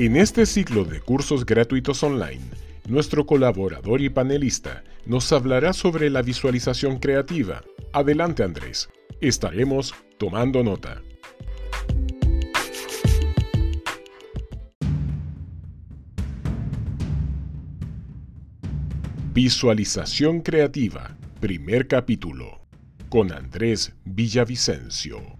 En este ciclo de cursos gratuitos online, nuestro colaborador y panelista nos hablará sobre la visualización creativa. Adelante Andrés, estaremos tomando nota. Visualización creativa, primer capítulo, con Andrés Villavicencio.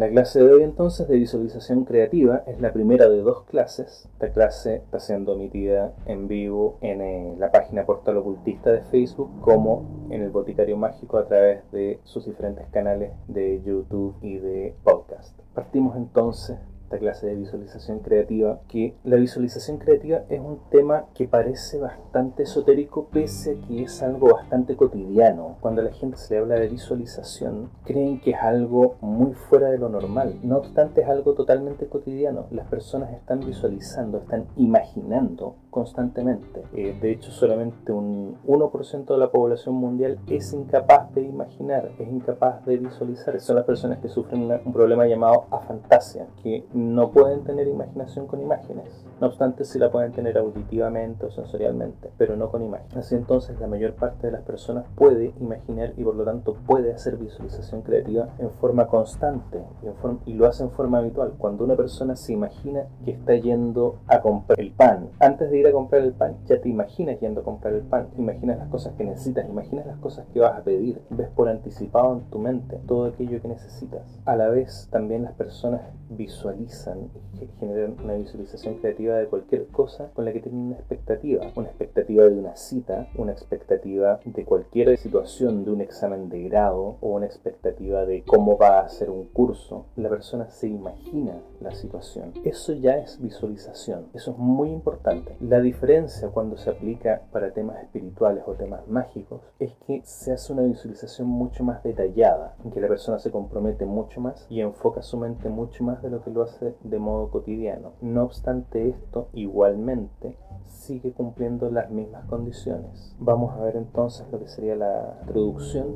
La clase de hoy entonces de visualización creativa es la primera de dos clases. Esta clase está siendo emitida en vivo en eh, la página Portal Ocultista de Facebook como en el Boticario Mágico a través de sus diferentes canales de YouTube y de podcast. Partimos entonces esta clase de visualización creativa, que la visualización creativa es un tema que parece bastante esotérico pese a que es algo bastante cotidiano. Cuando a la gente se le habla de visualización, creen que es algo muy fuera de lo normal. No obstante, es algo totalmente cotidiano. Las personas están visualizando, están imaginando constantemente. Eh, de hecho, solamente un 1% de la población mundial es incapaz de imaginar, es incapaz de visualizar. Son las personas que sufren un problema llamado afantasia, que no pueden tener imaginación con imágenes. No obstante, sí la pueden tener auditivamente o sensorialmente, pero no con imágenes. Así entonces, la mayor parte de las personas puede imaginar y por lo tanto puede hacer visualización creativa en forma constante y, y lo hace en forma habitual. Cuando una persona se imagina que está yendo a comprar el pan, antes de ir a comprar el pan, ya te imaginas yendo a comprar el pan, imaginas las cosas que necesitas, imaginas las cosas que vas a pedir, ves por anticipado en tu mente todo aquello que necesitas. A la vez, también las personas visualizan y generan una visualización creativa de cualquier cosa con la que tienen una expectativa, una expectativa de una cita, una expectativa de cualquier situación, de un examen de grado o una expectativa de cómo va a ser un curso. La persona se imagina la situación. Eso ya es visualización, eso es muy importante. La diferencia cuando se aplica para temas espirituales o temas mágicos es que se hace una visualización mucho más detallada, en que la persona se compromete mucho más y enfoca su mente mucho más de lo que lo hace de modo cotidiano. No obstante esto, igualmente sigue cumpliendo las mismas condiciones. Vamos a ver entonces lo que sería la introducción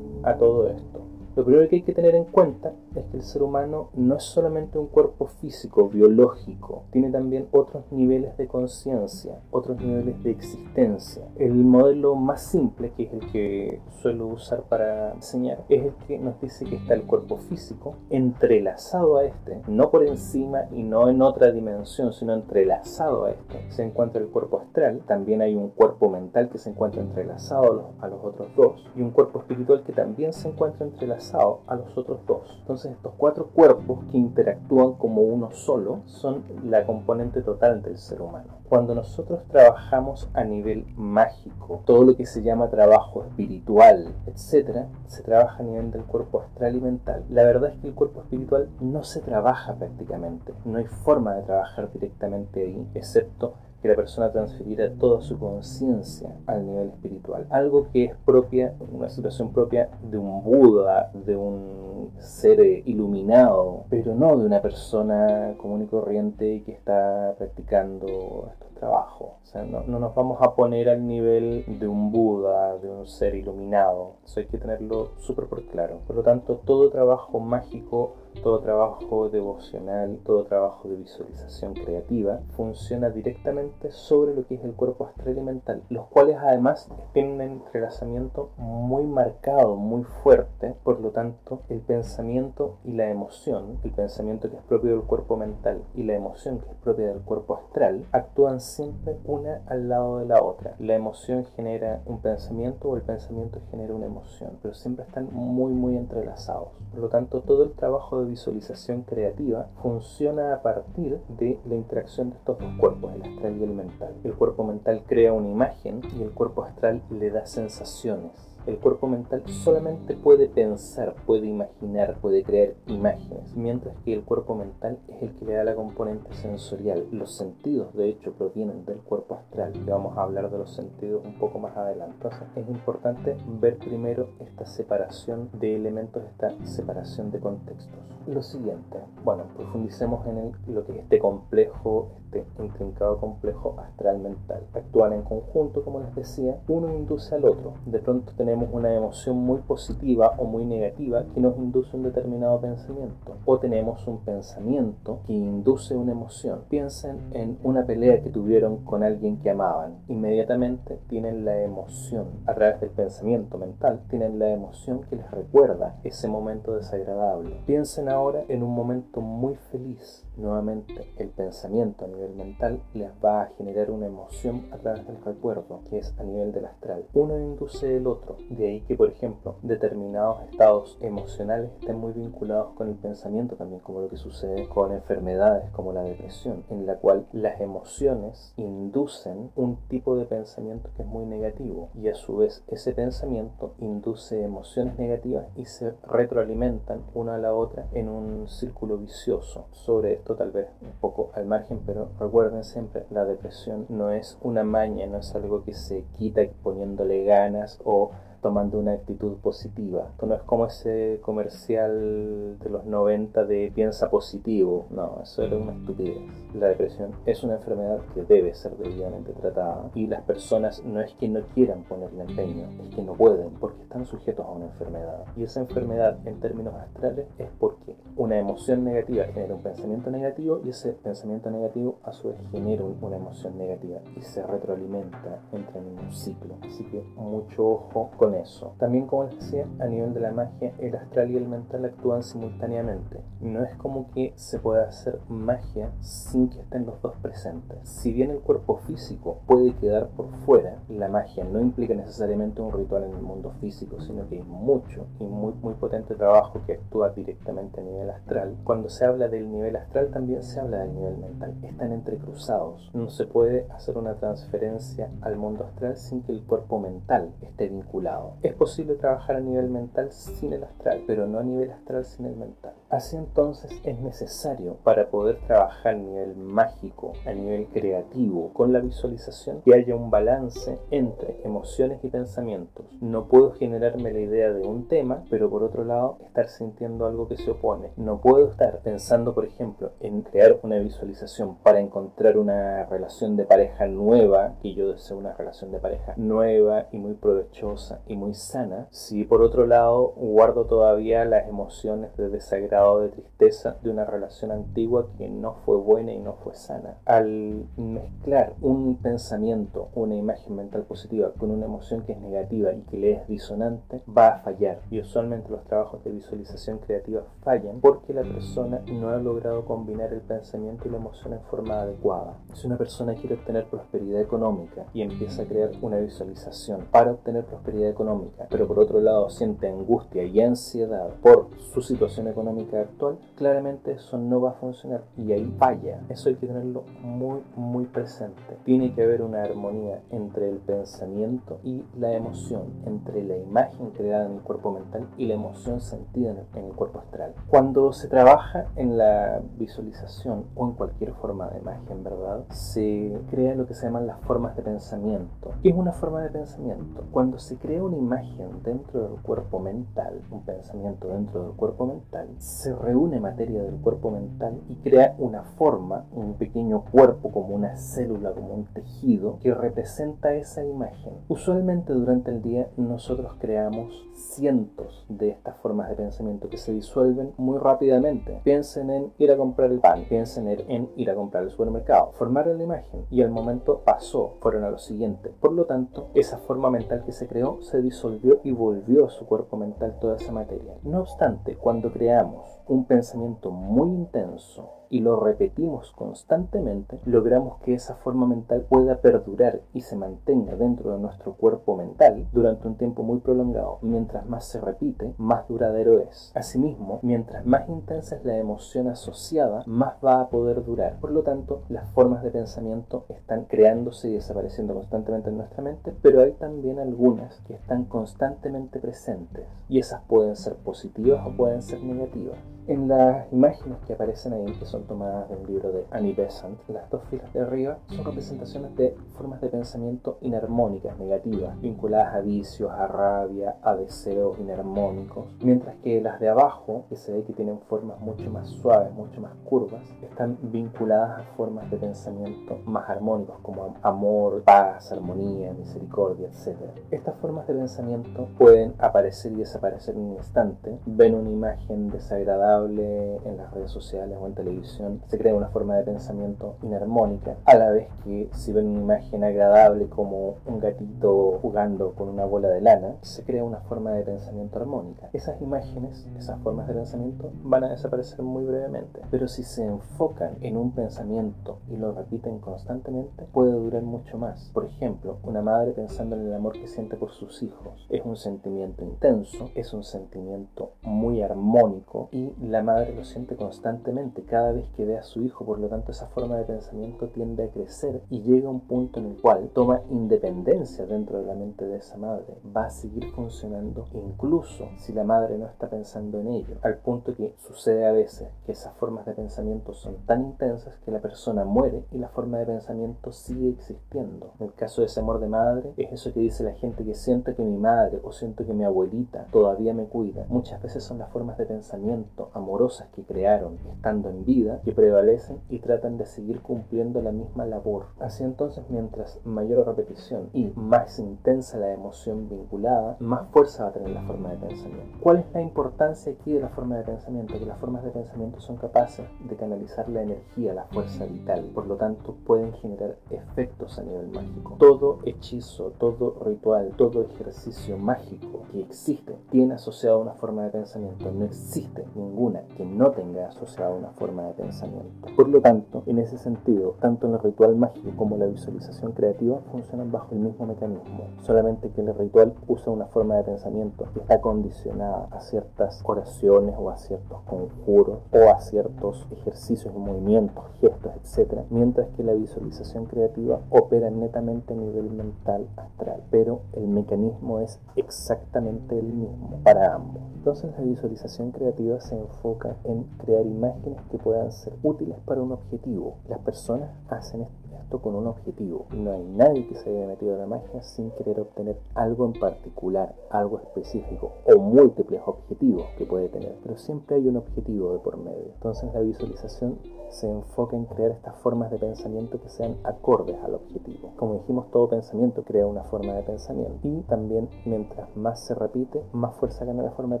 a todo esto. Lo primero que hay que tener en cuenta es que el ser humano no es solamente un cuerpo físico, biológico, tiene también otros niveles de conciencia, otros niveles de existencia. El modelo más simple, que es el que suelo usar para enseñar, es el que nos dice que está el cuerpo físico entrelazado a este, no por encima y no en otra dimensión, sino entrelazado a este. Se encuentra el cuerpo astral, también hay un cuerpo mental que se encuentra entrelazado a los, a los otros dos, y un cuerpo espiritual que también se encuentra entrelazado a los otros dos. Entonces estos cuatro cuerpos que interactúan como uno solo son la componente total del ser humano. Cuando nosotros trabajamos a nivel mágico, todo lo que se llama trabajo espiritual, etc., se trabaja a nivel del cuerpo astral y mental. La verdad es que el cuerpo espiritual no se trabaja prácticamente, no hay forma de trabajar directamente ahí, excepto que la persona transfiriera toda su conciencia al nivel espiritual. Algo que es propia, una situación propia de un Buda, de un ser iluminado, pero no de una persona común y corriente que está practicando estos trabajos. O sea, no, no nos vamos a poner al nivel de un Buda, de un ser iluminado. Eso hay que tenerlo súper por claro. Por lo tanto, todo trabajo mágico todo trabajo devocional, todo trabajo de visualización creativa funciona directamente sobre lo que es el cuerpo astral y mental, los cuales además tienen un entrelazamiento muy marcado, muy fuerte, por lo tanto el pensamiento y la emoción, el pensamiento que es propio del cuerpo mental y la emoción que es propia del cuerpo astral, actúan siempre una al lado de la otra. La emoción genera un pensamiento o el pensamiento genera una emoción, pero siempre están muy muy entrelazados. Por lo tanto, todo el trabajo de visualización creativa funciona a partir de la interacción de estos dos cuerpos, el astral y el mental. El cuerpo mental crea una imagen y el cuerpo astral le da sensaciones. El cuerpo mental solamente puede pensar, puede imaginar, puede crear imágenes, mientras que el cuerpo mental es el que le da la componente sensorial. Los sentidos, de hecho, provienen del cuerpo astral. Y vamos a hablar de los sentidos un poco más adelante. Entonces, es importante ver primero esta separación de elementos, esta separación de contextos. Lo siguiente, bueno, profundicemos en lo que es este complejo, este intrincado complejo astral mental. Actúan en conjunto, como les decía, uno induce al otro. De pronto tenemos una emoción muy positiva o muy negativa que nos induce un determinado pensamiento. O tenemos un pensamiento que induce una emoción. Piensen en una pelea que tuvieron con alguien que amaban. Inmediatamente tienen la emoción, a través del pensamiento mental, tienen la emoción que les recuerda ese momento desagradable. Piensen ahora en un momento muy feliz nuevamente el pensamiento a nivel mental les va a generar una emoción a través del recuerdo, que es a nivel del astral. Uno induce el otro, de ahí que, por ejemplo, determinados estados emocionales estén muy vinculados con el pensamiento, también como lo que sucede con enfermedades como la depresión, en la cual las emociones inducen un tipo de pensamiento que es muy negativo y a su vez ese pensamiento induce emociones negativas y se retroalimentan una a la otra en un círculo vicioso. Sobre tal vez un poco al margen, pero recuerden siempre, la depresión no es una maña, no es algo que se quita poniéndole ganas o tomando una actitud positiva. Esto no es como ese comercial de los 90 de piensa positivo. No, eso era una estupidez. La depresión es una enfermedad que debe ser debidamente tratada y las personas no es que no quieran ponerle empeño, es que no pueden porque están sujetos a una enfermedad. Y esa enfermedad en términos astrales es porque una emoción negativa genera un pensamiento negativo y ese pensamiento negativo a su vez genera una emoción negativa y se retroalimenta, entra en un ciclo. Así que mucho ojo con eso. También, como les decía, a nivel de la magia, el astral y el mental actúan simultáneamente. No es como que se pueda hacer magia sin que estén los dos presentes. Si bien el cuerpo físico puede quedar por fuera, la magia no implica necesariamente un ritual en el mundo físico, sino que hay mucho y muy, muy potente trabajo que actúa directamente a nivel astral. Cuando se habla del nivel astral, también se habla del nivel mental. Están entrecruzados. No se puede hacer una transferencia al mundo astral sin que el cuerpo mental esté vinculado. Es posible trabajar a nivel mental sin el astral, pero no a nivel astral sin el mental. Así entonces es necesario para poder trabajar a nivel mágico, a nivel creativo, con la visualización, que haya un balance entre emociones y pensamientos. No puedo generarme la idea de un tema, pero por otro lado estar sintiendo algo que se opone. No puedo estar pensando, por ejemplo, en crear una visualización para encontrar una relación de pareja nueva, que yo deseo una relación de pareja nueva y muy provechosa y muy sana, si por otro lado guardo todavía las emociones de desagrado, de tristeza de una relación antigua que no fue buena y no fue sana. Al mezclar un pensamiento, una imagen mental positiva con una emoción que es negativa y que le es disonante, va a fallar. Y usualmente los trabajos de visualización creativa fallan porque la persona no ha logrado combinar el pensamiento y la emoción en forma adecuada. Si una persona quiere obtener prosperidad económica y empieza a crear una visualización para obtener prosperidad económica, pero por otro lado siente angustia y ansiedad por su situación económica actual, claramente eso no va a funcionar y ahí falla. Eso hay que tenerlo muy, muy presente. Tiene que haber una armonía entre el pensamiento y la emoción, entre la imagen creada en el cuerpo mental y la emoción sentida en el cuerpo astral. Cuando se trabaja en la visualización o en cualquier forma de magia, en verdad, se crea lo que se llaman las formas de pensamiento. ¿Qué es una forma de pensamiento? Cuando se crea una imagen dentro del cuerpo mental, un pensamiento dentro del cuerpo mental, se reúne materia del cuerpo mental y crea una forma, un pequeño cuerpo como una célula, como un tejido que representa esa imagen. Usualmente durante el día nosotros creamos cientos de estas formas de pensamiento que se disuelven muy rápidamente. Piensen en ir a comprar el pan, piensen en ir a comprar el supermercado, formaron la imagen y el momento pasó, fueron a lo siguiente. Por lo tanto, esa forma mental que se creó se disolvió y volvió a su cuerpo mental toda esa materia. No obstante, cuando creamos un pensamiento muy intenso y lo repetimos constantemente, logramos que esa forma mental pueda perdurar y se mantenga dentro de nuestro cuerpo mental durante un tiempo muy prolongado. Mientras más se repite, más duradero es. Asimismo, mientras más intensa es la emoción asociada, más va a poder durar. Por lo tanto, las formas de pensamiento están creándose y desapareciendo constantemente en nuestra mente, pero hay también algunas que están constantemente presentes y esas pueden ser positivas o pueden ser negativas. En las imágenes que aparecen ahí, que son tomadas del libro de Annie Besant, las dos filas de arriba son representaciones de formas de pensamiento inarmónicas, negativas, vinculadas a vicios, a rabia, a deseos inarmónicos, mientras que las de abajo, que se ve que tienen formas mucho más suaves, mucho más curvas, están vinculadas a formas de pensamiento más armónicos, como amor, paz, armonía, misericordia, etc. Estas formas de pensamiento pueden aparecer y desaparecer en un instante. Ven una imagen desagradable en las redes sociales o en televisión, se crea una forma de pensamiento inarmónica, a la vez que si ven una imagen agradable como un gatito jugando con una bola de lana, se crea una forma de pensamiento armónica. Esas imágenes, esas formas de pensamiento van a desaparecer muy brevemente, pero si se enfocan en un pensamiento y lo repiten constantemente, puede durar mucho más. Por ejemplo, una madre pensando en el amor que siente por sus hijos es un sentimiento intenso, es un sentimiento muy armónico y la madre lo siente constantemente cada vez que ve a su hijo, por lo tanto esa forma de pensamiento tiende a crecer y llega a un punto en el cual toma independencia dentro de la mente de esa madre. Va a seguir funcionando incluso si la madre no está pensando en ello, al punto que sucede a veces que esas formas de pensamiento son tan intensas que la persona muere y la forma de pensamiento sigue existiendo. En el caso de ese amor de madre, es eso que dice la gente que siente que mi madre o siento que mi abuelita todavía me cuida. Muchas veces son las formas de pensamiento amorosas que crearon estando en vida que prevalecen y tratan de seguir cumpliendo la misma labor. Así entonces, mientras mayor repetición y más intensa la emoción vinculada, más fuerza va a tener la forma de pensamiento. ¿Cuál es la importancia aquí de la forma de pensamiento? Que las formas de pensamiento son capaces de canalizar la energía, la fuerza vital. Por lo tanto, pueden generar efectos a nivel mágico. Todo hechizo, todo ritual, todo ejercicio mágico que existe tiene asociado una forma de pensamiento. No existe ninguna que no tenga asociado una forma de pensamiento. Por lo tanto, en ese sentido, tanto el ritual mágico como la visualización creativa funcionan bajo el mismo mecanismo, solamente que el ritual usa una forma de pensamiento que está condicionada a ciertas oraciones o a ciertos conjuros o a ciertos ejercicios y movimientos, gestos, etc. Mientras que la visualización creativa opera netamente a nivel mental astral, pero el mecanismo es exactamente el mismo para ambos. Entonces la visualización creativa se enfoca en crear imágenes que puedan ser útiles para un objetivo. Las personas hacen esto con un objetivo. No hay nadie que se haya metido a la magia sin querer obtener algo en particular, algo específico o múltiples objetivos que puede tener. Pero siempre hay un objetivo de por medio. Entonces la visualización se enfoca en crear estas formas de pensamiento que sean acordes al objetivo. Como dijimos, todo pensamiento crea una forma de pensamiento. Y también mientras más se repite, más fuerza gana la forma de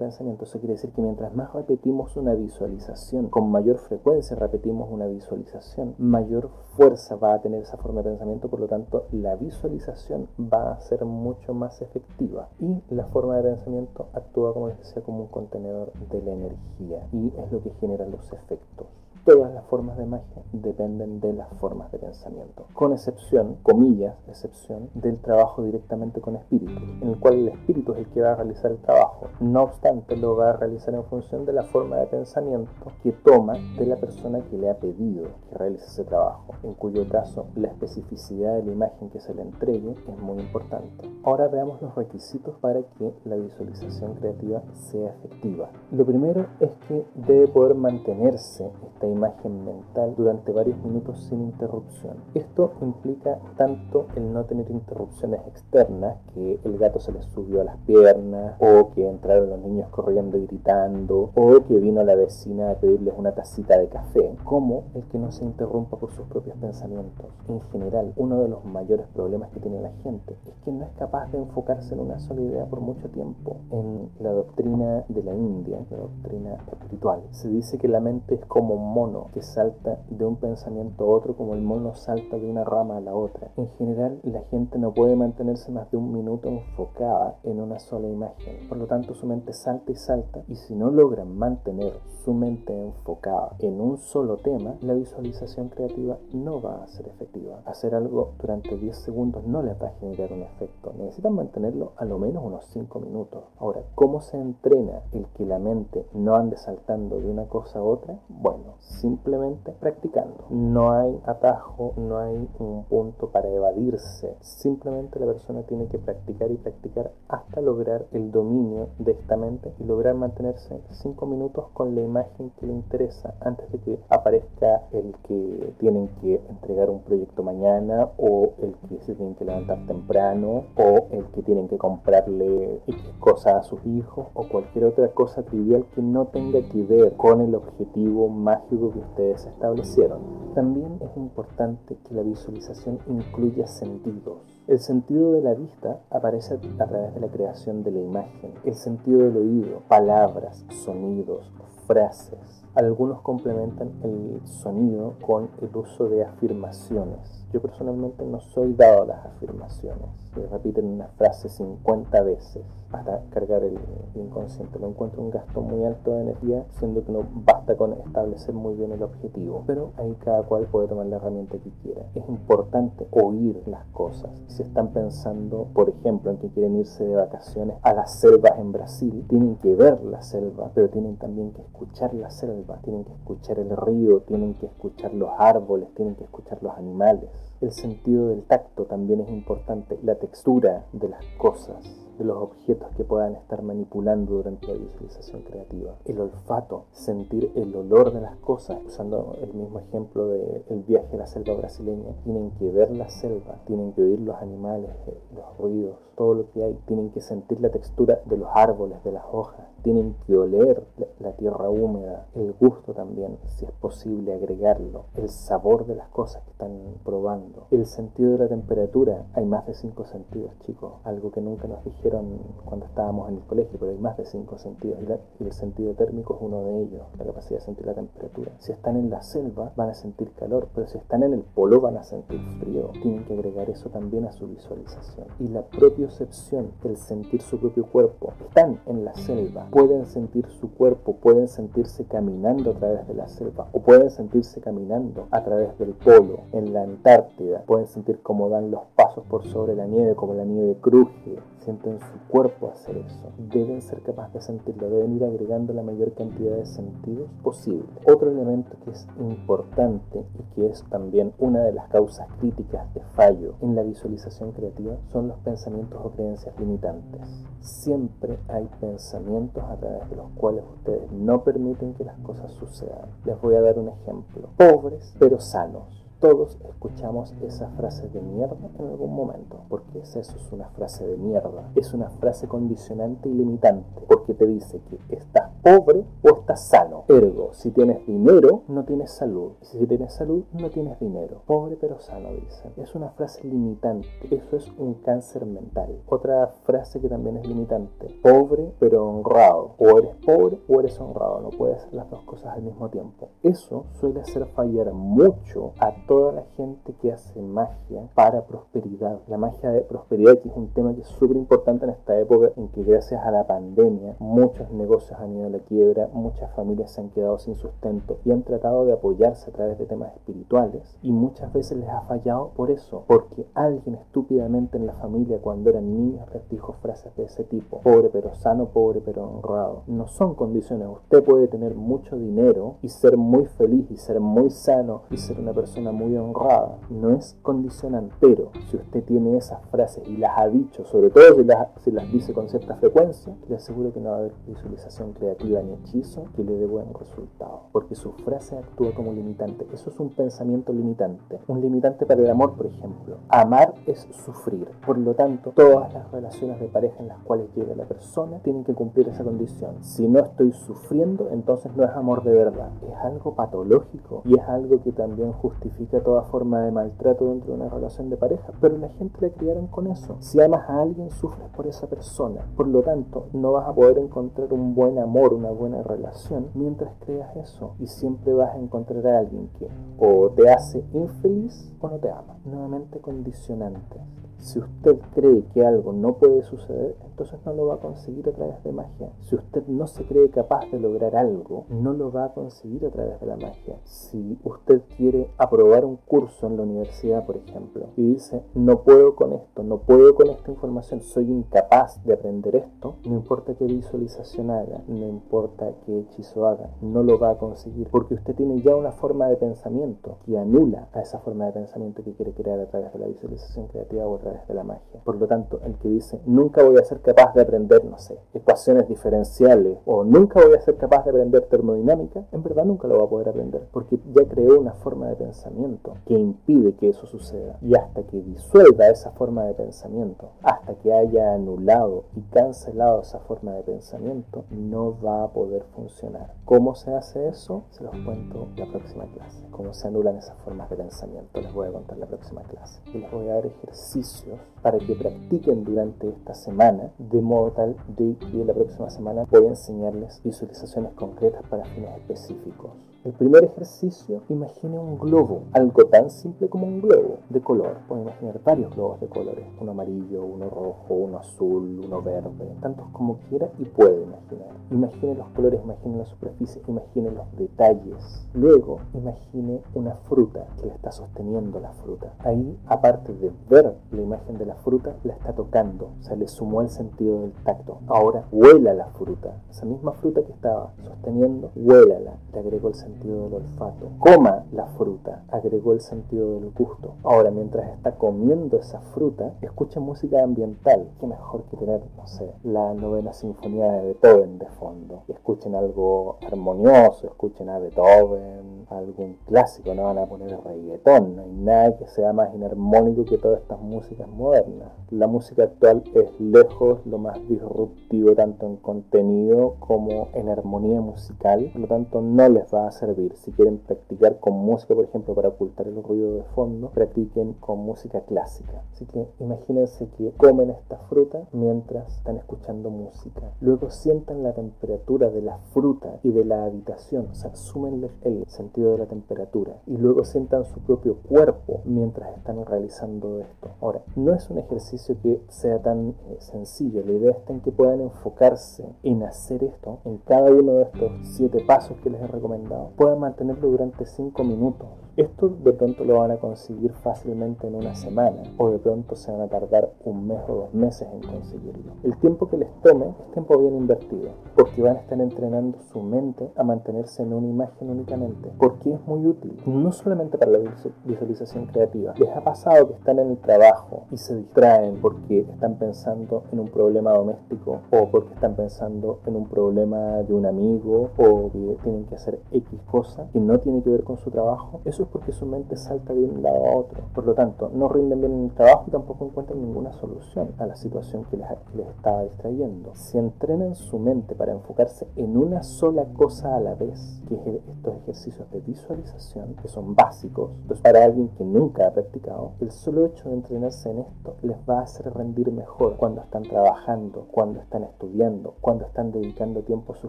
pensamiento. Eso quiere decir que mientras más repetimos una visualización, con mayor frecuencia repetimos una visualización, mayor fuerza va a tener esa forma de pensamiento, por lo tanto la visualización va a ser mucho más efectiva y la forma de pensamiento actúa como decía como un contenedor de la energía y es lo que genera los efectos. Todas las formas de magia dependen de las formas de pensamiento, con excepción, comillas, excepción, del trabajo directamente con espíritus, en el cual el espíritu es el que va a realizar el trabajo. No obstante, lo va a realizar en función de la forma de pensamiento que toma de la persona que le ha pedido que realice ese trabajo, en cuyo caso la especificidad de la imagen que se le entregue es muy importante. Ahora veamos los requisitos para que la visualización creativa sea efectiva. Lo primero es que debe poder mantenerse esta imagen mental durante varios minutos sin interrupción. Esto implica tanto el no tener interrupciones externas, que el gato se le subió a las piernas, o que entraron los niños corriendo y gritando, o que vino la vecina a pedirles una tacita de café, como el que no se interrumpa por sus propios pensamientos. En general, uno de los mayores problemas que tiene la gente es que no es capaz de enfocarse en una sola idea por mucho tiempo. En la doctrina de la India, la doctrina espiritual, se dice que la mente es como un que salta de un pensamiento a otro como el mono salta de una rama a la otra. En general, la gente no puede mantenerse más de un minuto enfocada en una sola imagen. Por lo tanto, su mente salta y salta y si no logran mantener su mente enfocada en un solo tema, la visualización creativa no va a ser efectiva. Hacer algo durante 10 segundos no les va a generar un efecto. Necesitan mantenerlo a lo menos unos 5 minutos. Ahora, ¿cómo se entrena el que la mente no ande saltando de una cosa a otra? Bueno, simplemente practicando. No hay atajo, no hay un punto para evadirse. Simplemente la persona tiene que practicar y practicar hasta lograr el dominio de esta mente y lograr mantenerse cinco minutos con la imagen que le interesa antes de que aparezca el que tienen que entregar un proyecto mañana o el que se tienen que levantar temprano o el que tienen que comprarle cosas a sus hijos o cualquier otra cosa trivial que no tenga que ver con el objetivo mágico que ustedes establecieron. También es importante que la visualización incluya sentidos. El sentido de la vista aparece a través de la creación de la imagen. El sentido del oído, palabras, sonidos, frases. Algunos complementan el sonido con el uso de afirmaciones. Yo personalmente no soy dado a las afirmaciones. Se repiten una frase 50 veces hasta cargar el, inconsciente. Lo encuentro un gasto muy alto de energía, siendo que no basta con establecer muy bien el objetivo. Pero ahí cada cual puede tomar la herramienta que quiera. Es importante oír las cosas. Si están pensando, por ejemplo, en que quieren irse de vacaciones a las selvas en Brasil, tienen que ver la selva, pero tienen también que escuchar la selva, tienen que escuchar el río, tienen que escuchar los árboles, tienen que escuchar los animales. El sentido del tacto también es importante, la textura de las cosas de los objetos que puedan estar manipulando durante la visualización creativa. El olfato, sentir el olor de las cosas, usando el mismo ejemplo del viaje a la selva brasileña, tienen que ver la selva, tienen que oír los animales, eh, los ruidos, todo lo que hay, tienen que sentir la textura de los árboles, de las hojas, tienen que oler la tierra húmeda, el gusto también, si es posible agregarlo, el sabor de las cosas que están probando, el sentido de la temperatura, hay más de cinco sentidos chicos, algo que nunca nos dijeron cuando estábamos en el colegio, pero hay más de cinco sentidos. Y, el sentido térmico es uno de ellos, la capacidad de sentir la temperatura. Si están en la selva van a sentir calor, pero si están en el polo van a sentir frío, tienen que agregar eso también a su visualización. Y la propiocepción, el sentir su propio cuerpo, están en la selva, pueden sentir su cuerpo, pueden sentirse caminando a través de la selva o pueden sentirse caminando a través del polo, en la Antártida, pueden sentir cómo dan los pasos por sobre la nieve, como la nieve cruje, sienten su cuerpo hacer eso. Deben ser capaces de sentirlo, deben ir agregando la mayor cantidad de sentidos posible. Otro elemento que es importante y que es también una de las causas críticas de fallo en la visualización creativa son los pensamientos o creencias limitantes. Siempre hay pensamientos a través de los cuales ustedes no permiten que las cosas sucedan. Les voy a dar un ejemplo. Pobres pero sanos todos escuchamos esa frase de mierda en algún momento, porque eso, es una frase de mierda, es una frase condicionante y limitante, porque te dice que estás pobre o estás sano. Ergo, si tienes dinero, no tienes salud. Si tienes salud, no tienes dinero. Pobre pero sano, dicen. Es una frase limitante, eso es un cáncer mental. Otra frase que también es limitante, pobre pero honrado. O eres pobre o eres honrado, no puedes hacer las dos cosas al mismo tiempo. Eso suele hacer fallar mucho a todos toda la gente que hace magia para prosperidad. La magia de prosperidad, que es un tema que es súper importante en esta época en que gracias a la pandemia muchos negocios han ido a la quiebra, muchas familias se han quedado sin sustento y han tratado de apoyarse a través de temas espirituales y muchas veces les ha fallado por eso, porque alguien estúpidamente en la familia cuando eran niños les dijo frases de ese tipo, pobre pero sano, pobre pero honrado. No son condiciones, usted puede tener mucho dinero y ser muy feliz y ser muy sano y ser una persona muy honrada, no es condicionante, pero si usted tiene esas frases y las ha dicho, sobre todo si las, si las dice con cierta frecuencia, le aseguro que no va a haber visualización creativa ni hechizo que le dé buen resultado, porque su frase actúa como limitante. Eso es un pensamiento limitante, un limitante para el amor, por ejemplo. Amar es sufrir, por lo tanto, todas las relaciones de pareja en las cuales llega la persona tienen que cumplir esa condición. Si no estoy sufriendo, entonces no es amor de verdad, es algo patológico y es algo que también justifica toda forma de maltrato dentro de una relación de pareja, pero la gente le criaron con eso. Si amas a alguien, sufres por esa persona. Por lo tanto, no vas a poder encontrar un buen amor, una buena relación, mientras creas eso. Y siempre vas a encontrar a alguien que o te hace infeliz o no te ama. Nuevamente condicionante. Si usted cree que algo no puede suceder, entonces no lo va a conseguir a través de magia. Si usted no se cree capaz de lograr algo, no lo va a conseguir a través de la magia. Si usted quiere aprobar un curso en la universidad, por ejemplo, y dice, no puedo con esto, no puedo con esta información, soy incapaz de aprender esto, no importa qué visualización haga, no importa qué hechizo haga, no lo va a conseguir, porque usted tiene ya una forma de pensamiento que anula a esa forma de pensamiento que quiere crear a través de la visualización creativa o a través de la magia. Por lo tanto, el que dice, nunca voy a ser capaz de aprender, no sé, ecuaciones diferenciales o nunca voy a ser capaz de aprender termodinámica, en verdad nunca lo va a poder aprender, porque ya creó una forma de pensamiento que impide que eso suceda. Y hasta que disuelva esa forma de pensamiento, hasta que haya anulado y cancelado esa forma de pensamiento, no va a poder funcionar. ¿Cómo se hace eso? Se los cuento la próxima clase. Cómo se anulan esas formas de pensamiento, les voy a contar la próxima clase. Y les voy a dar ejercicios para que practiquen durante esta semana, de modo tal de que la próxima semana voy a enseñarles visualizaciones concretas para fines específicos. El primer ejercicio, imagine un globo, algo tan simple como un globo de color. Pueden imaginar varios globos de colores, uno amarillo, uno rojo, uno azul, uno verde, tantos como quiera y puede imaginar. Imagine los colores, imagine la superficie, imagine los detalles. Luego, imagine una fruta que le está sosteniendo la fruta. Ahí, aparte de ver la imagen de la fruta, la está tocando, o sea, le sumó el sentido del tacto. Ahora, huela la fruta, esa misma fruta que estaba sosteniendo, huélala, le agregó el sentido sentido del olfato. Coma la fruta, agregó el sentido del gusto. Ahora, mientras está comiendo esa fruta, escucha música ambiental. Qué mejor que tener, no sé, la novena sinfonía de Beethoven de fondo. Escuchen algo armonioso, escuchen a Beethoven, algún clásico, no van a poner reggaetón. No hay nada que sea más inarmónico que todas estas músicas modernas. La música actual es lejos lo más disruptivo tanto en contenido como en armonía musical. Por lo tanto, no les va a hacer si quieren practicar con música, por ejemplo, para ocultar el ruido de fondo, practiquen con música clásica. Así que imagínense que comen esta fruta mientras están escuchando música. Luego sientan la temperatura de la fruta y de la habitación, o sea, sumen el sentido de la temperatura. Y luego sientan su propio cuerpo mientras están realizando esto. Ahora, no es un ejercicio que sea tan eh, sencillo. La idea está en que puedan enfocarse en hacer esto, en cada uno de estos siete pasos que les he recomendado puedan mantenerlo durante 5 minutos. Esto de pronto lo van a conseguir fácilmente en una semana o de pronto se van a tardar un mes o dos meses en conseguirlo. El tiempo que les tome es tiempo bien invertido porque van a estar entrenando su mente a mantenerse en una imagen únicamente porque es muy útil, no solamente para la visualización creativa. Les ha pasado que están en el trabajo y se distraen porque están pensando en un problema doméstico o porque están pensando en un problema de un amigo o que tienen que hacer X cosa que no tiene que ver con su trabajo. Eso porque su mente salta de un lado a otro. Por lo tanto, no rinden bien en el trabajo y tampoco encuentran ninguna solución a la situación que les, les está distrayendo. Si entrenan su mente para enfocarse en una sola cosa a la vez, que es estos ejercicios de visualización, que son básicos, para alguien que nunca ha practicado, el solo hecho de entrenarse en esto les va a hacer rendir mejor cuando están trabajando, cuando están estudiando, cuando están dedicando tiempo a su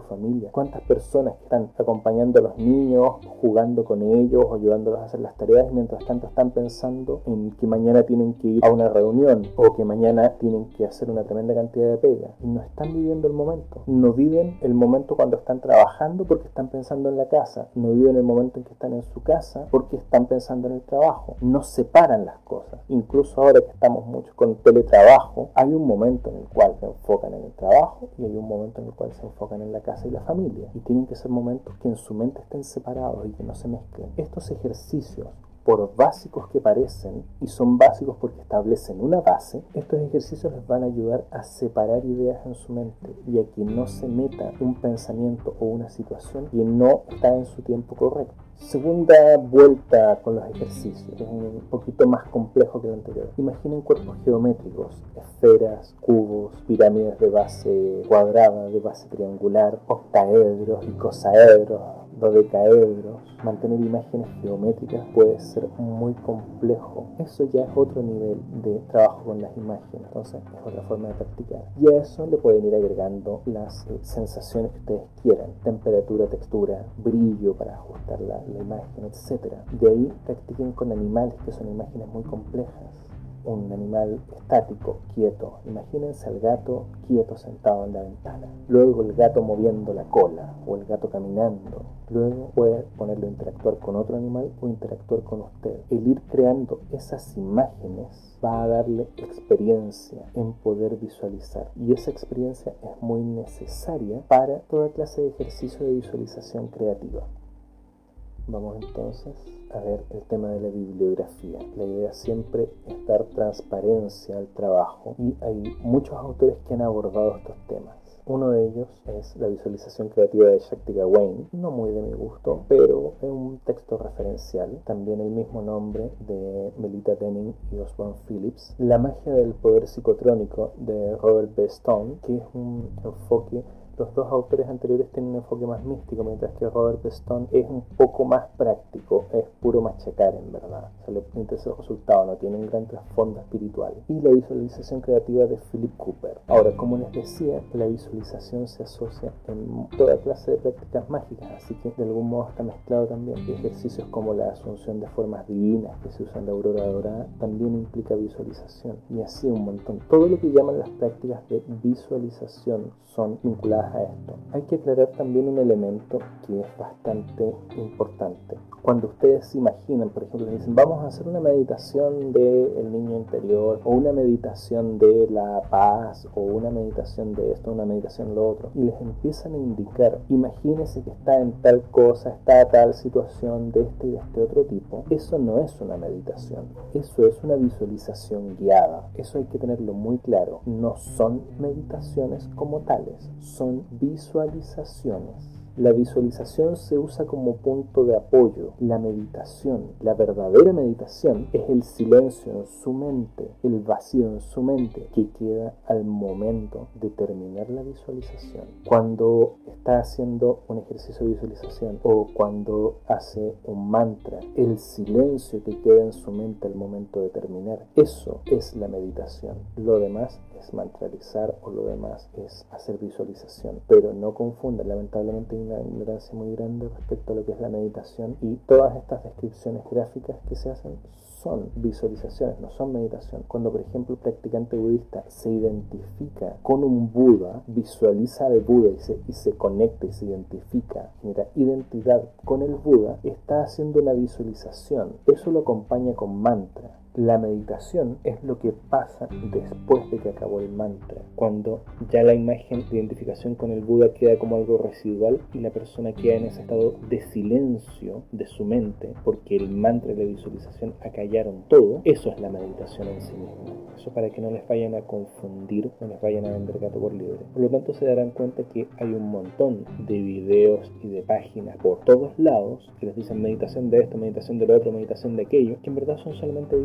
familia. ¿Cuántas personas que están acompañando a los niños, jugando con ellos o ayudando a hacer las tareas mientras tanto están pensando en que mañana tienen que ir a una reunión o que mañana tienen que hacer una tremenda cantidad de pega. No están viviendo el momento. No viven el momento cuando están trabajando porque están pensando en la casa. No viven el momento en que están en su casa porque están pensando en el trabajo. No separan las cosas. Incluso ahora que estamos mucho con teletrabajo, hay un momento en el cual se enfocan en el trabajo y hay un momento en el cual se enfocan en la casa y la familia. Y tienen que ser momentos que en su mente estén separados y que no se mezclen. Estos ejercicios ejercicios, por básicos que parecen, y son básicos porque establecen una base, estos ejercicios les van a ayudar a separar ideas en su mente y a que no se meta un pensamiento o una situación que no está en su tiempo correcto. Segunda vuelta con los ejercicios, es un poquito más complejo que lo anterior. Imaginen cuerpos geométricos, esferas, cubos, pirámides de base cuadrada, de base triangular, octaedros, y cosaedros dodecaedros, mantener imágenes geométricas puede ser muy complejo. Eso ya es otro nivel de trabajo con las imágenes, entonces es otra forma de practicar. Y a eso le pueden ir agregando las eh, sensaciones que ustedes quieran, temperatura, textura, brillo para ajustar la, la imagen, etc. De ahí practiquen con animales que son imágenes muy complejas un animal estático, quieto. Imagínense al gato quieto sentado en la ventana. Luego el gato moviendo la cola o el gato caminando. Luego puede ponerlo a interactuar con otro animal o interactuar con usted. El ir creando esas imágenes va a darle experiencia en poder visualizar. Y esa experiencia es muy necesaria para toda clase de ejercicio de visualización creativa. Vamos entonces a ver el tema de la bibliografía. La idea siempre es dar transparencia al trabajo y hay muchos autores que han abordado estos temas. Uno de ellos es la visualización creativa de Shakti Gawain, no muy de mi gusto, pero es un texto referencial. También el mismo nombre de Melita Denning y Osborne Phillips. La magia del poder psicotrónico de Robert B. Stone, que es un enfoque los dos autores anteriores tienen un enfoque más místico, mientras que Robert Stone es un poco más práctico, es puro machacar en verdad. Se le interesa el resultado, no tiene un gran trasfondo espiritual. Y la visualización creativa de Philip Cooper. Ahora, como les decía, la visualización se asocia en toda clase de prácticas mágicas, así que de algún modo está mezclado también. Ejercicios como la asunción de formas divinas que se usan en la aurora dorada también implica visualización. Y así un montón. Todo lo que llaman las prácticas de visualización son vinculadas a esto. Hay que aclarar también un elemento que es bastante importante. Cuando ustedes imaginan, por ejemplo, dicen, vamos a hacer una meditación del niño interior, o una meditación de la paz, o una meditación de esto, una meditación de lo otro, y les empiezan a indicar, imagínense que está en tal cosa, está en tal situación de este y de este otro tipo, eso no es una meditación, eso es una visualización guiada, eso hay que tenerlo muy claro, no son meditaciones como tales, son visualizaciones. La visualización se usa como punto de apoyo. La meditación, la verdadera meditación, es el silencio en su mente, el vacío en su mente que queda al momento de terminar la visualización. Cuando está haciendo un ejercicio de visualización o cuando hace un mantra, el silencio que queda en su mente al momento de terminar, eso es la meditación. Lo demás es mantralizar o lo demás es hacer visualización. Pero no confundan, lamentablemente una ignorancia muy grande respecto a lo que es la meditación y todas estas descripciones gráficas que se hacen son visualizaciones, no son meditación. Cuando, por ejemplo, el practicante budista se identifica con un Buda, visualiza al Buda y se, y se conecta y se identifica, genera identidad con el Buda, está haciendo una visualización. Eso lo acompaña con mantra. La meditación es lo que pasa después de que acabó el mantra, cuando ya la imagen de identificación con el Buda queda como algo residual y la persona queda en ese estado de silencio de su mente, porque el mantra y la visualización acallaron todo, eso es la meditación en sí misma. Eso para que no les vayan a confundir, no les vayan a vender gato por libre. Por lo tanto se darán cuenta que hay un montón de videos y de páginas por todos lados que les dicen meditación de esto, meditación de lo otro, meditación de aquello, que en verdad son solamente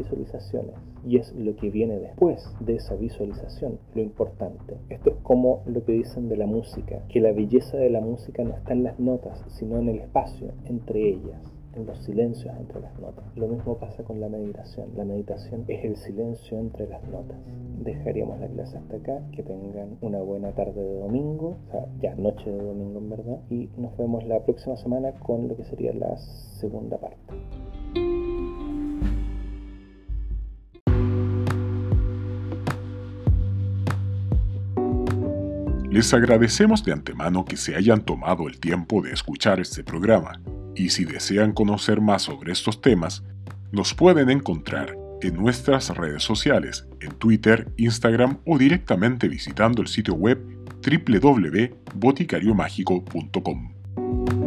y es lo que viene después de esa visualización lo importante. Esto es como lo que dicen de la música, que la belleza de la música no está en las notas, sino en el espacio entre ellas en los silencios entre las notas. Lo mismo pasa con la meditación. La meditación es el silencio entre las notas. Dejaríamos la clase hasta acá. Que tengan una buena tarde de domingo, o sea, ya noche de domingo en verdad. Y nos vemos la próxima semana con lo que sería la segunda parte. Les agradecemos de antemano que se hayan tomado el tiempo de escuchar este programa y si desean conocer más sobre estos temas, nos pueden encontrar en nuestras redes sociales, en Twitter, Instagram o directamente visitando el sitio web www.boticariomágico.com.